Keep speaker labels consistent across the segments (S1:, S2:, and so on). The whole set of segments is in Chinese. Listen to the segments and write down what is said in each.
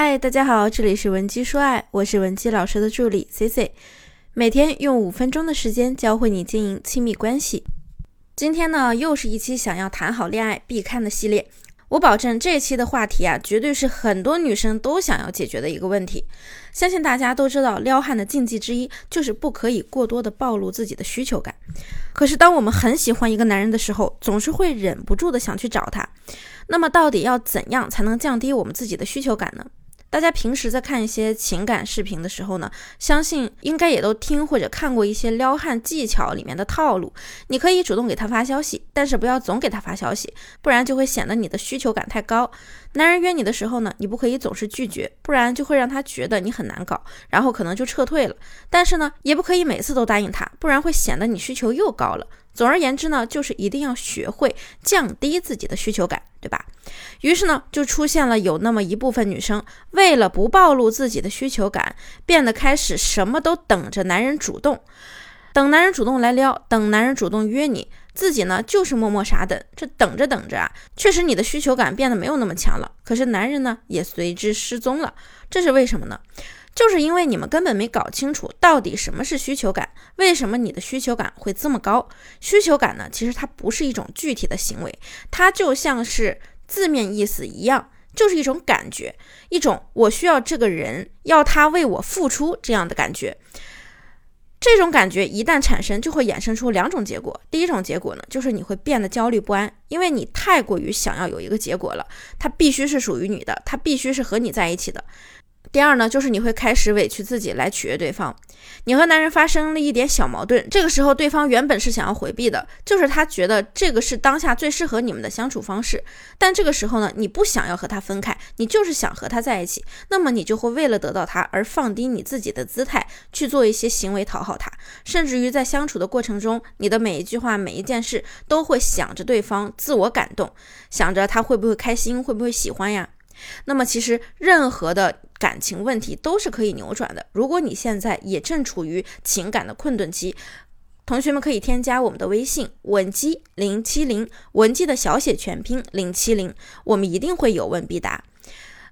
S1: 嗨，大家好，这里是文姬说爱，我是文姬老师的助理 C C，每天用五分钟的时间教会你经营亲密关系。今天呢，又是一期想要谈好恋爱必看的系列。我保证这期的话题啊，绝对是很多女生都想要解决的一个问题。相信大家都知道，撩汉的禁忌之一就是不可以过多的暴露自己的需求感。可是，当我们很喜欢一个男人的时候，总是会忍不住的想去找他。那么，到底要怎样才能降低我们自己的需求感呢？大家平时在看一些情感视频的时候呢，相信应该也都听或者看过一些撩汉技巧里面的套路。你可以主动给他发消息，但是不要总给他发消息，不然就会显得你的需求感太高。男人约你的时候呢，你不可以总是拒绝，不然就会让他觉得你很难搞，然后可能就撤退了。但是呢，也不可以每次都答应他，不然会显得你需求又高了。总而言之呢，就是一定要学会降低自己的需求感，对吧？于是呢，就出现了有那么一部分女生，为了不暴露自己的需求感，变得开始什么都等着男人主动，等男人主动来撩，等男人主动约你，自己呢就是默默傻等。这等着等着啊，确实你的需求感变得没有那么强了，可是男人呢也随之失踪了。这是为什么呢？就是因为你们根本没搞清楚到底什么是需求感，为什么你的需求感会这么高？需求感呢，其实它不是一种具体的行为，它就像是字面意思一样，就是一种感觉，一种我需要这个人要他为我付出这样的感觉。这种感觉一旦产生，就会衍生出两种结果。第一种结果呢，就是你会变得焦虑不安，因为你太过于想要有一个结果了，它必须是属于你的，它必须是和你在一起的。第二呢，就是你会开始委屈自己来取悦对方。你和男人发生了一点小矛盾，这个时候对方原本是想要回避的，就是他觉得这个是当下最适合你们的相处方式。但这个时候呢，你不想要和他分开，你就是想和他在一起。那么你就会为了得到他而放低你自己的姿态，去做一些行为讨好他，甚至于在相处的过程中，你的每一句话、每一件事都会想着对方自我感动，想着他会不会开心，会不会喜欢呀？那么其实任何的感情问题都是可以扭转的。如果你现在也正处于情感的困顿期，同学们可以添加我们的微信文姬零七零，文姬的小写全拼零七零，我们一定会有问必答。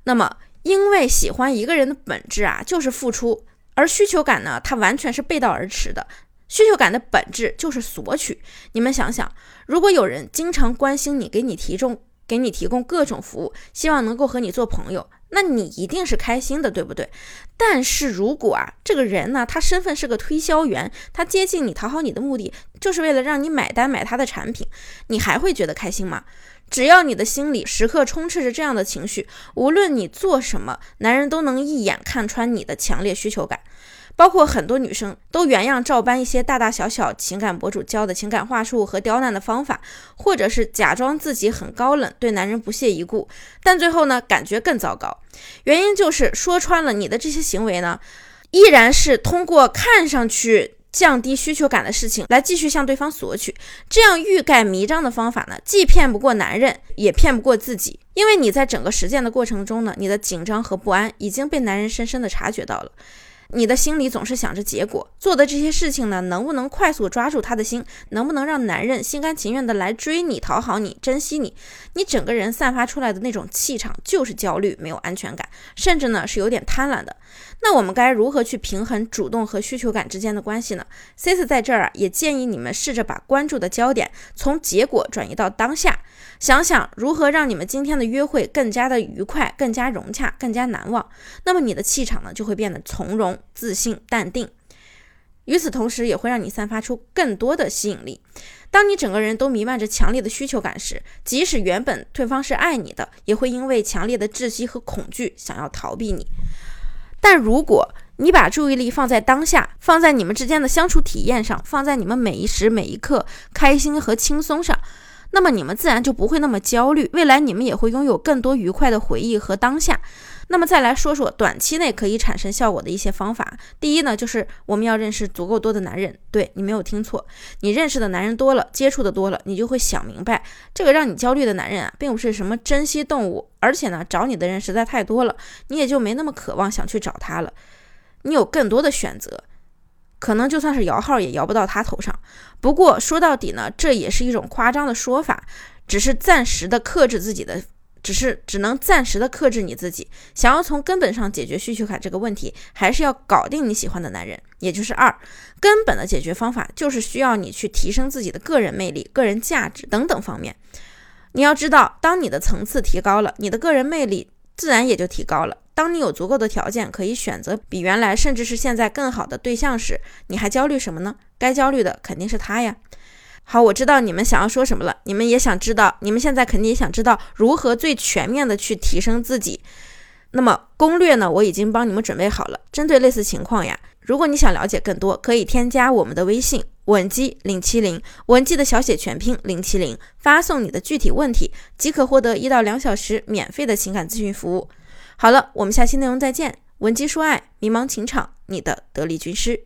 S1: 那么，因为喜欢一个人的本质啊，就是付出，而需求感呢，它完全是背道而驰的。需求感的本质就是索取。你们想想，如果有人经常关心你，给你提重。给你提供各种服务，希望能够和你做朋友，那你一定是开心的，对不对？但是如果啊，这个人呢，他身份是个推销员，他接近你讨好你的目的，就是为了让你买单买他的产品，你还会觉得开心吗？只要你的心里时刻充斥着这样的情绪，无论你做什么，男人都能一眼看穿你的强烈需求感。包括很多女生都原样照搬一些大大小小情感博主教的情感话术和刁难的方法，或者是假装自己很高冷，对男人不屑一顾，但最后呢，感觉更糟糕。原因就是说穿了，你的这些行为呢，依然是通过看上去降低需求感的事情来继续向对方索取。这样欲盖弥彰的方法呢，既骗不过男人，也骗不过自己，因为你在整个实践的过程中呢，你的紧张和不安已经被男人深深的察觉到了。你的心里总是想着结果，做的这些事情呢，能不能快速抓住他的心？能不能让男人心甘情愿的来追你、讨好你、珍惜你？你整个人散发出来的那种气场就是焦虑、没有安全感，甚至呢是有点贪婪的。那我们该如何去平衡主动和需求感之间的关系呢？C C 在这儿啊，也建议你们试着把关注的焦点从结果转移到当下，想想如何让你们今天的约会更加的愉快、更加融洽、更加难忘。那么你的气场呢，就会变得从容、自信、淡定。与此同时，也会让你散发出更多的吸引力。当你整个人都弥漫着强烈的需求感时，即使原本对方是爱你的，也会因为强烈的窒息和恐惧想要逃避你。但如果你把注意力放在当下，放在你们之间的相处体验上，放在你们每一时每一刻开心和轻松上，那么你们自然就不会那么焦虑。未来你们也会拥有更多愉快的回忆和当下。那么再来说说短期内可以产生效果的一些方法。第一呢，就是我们要认识足够多的男人。对你没有听错，你认识的男人多了，接触的多了，你就会想明白，这个让你焦虑的男人啊，并不是什么珍稀动物，而且呢，找你的人实在太多了，你也就没那么渴望想去找他了。你有更多的选择，可能就算是摇号也摇不到他头上。不过说到底呢，这也是一种夸张的说法，只是暂时的克制自己的。只是只能暂时的克制你自己。想要从根本上解决需求卡这个问题，还是要搞定你喜欢的男人，也就是二。根本的解决方法就是需要你去提升自己的个人魅力、个人价值等等方面。你要知道，当你的层次提高了，你的个人魅力自然也就提高了。当你有足够的条件可以选择比原来甚至是现在更好的对象时，你还焦虑什么呢？该焦虑的肯定是他呀。好，我知道你们想要说什么了，你们也想知道，你们现在肯定也想知道如何最全面的去提升自己。那么攻略呢，我已经帮你们准备好了。针对类似情况呀，如果你想了解更多，可以添加我们的微信。文姬零七零，文姬的小写全拼零七零，发送你的具体问题，即可获得一到两小时免费的情感咨询服务。好了，我们下期内容再见。文姬说爱，迷茫情场，你的得力军师。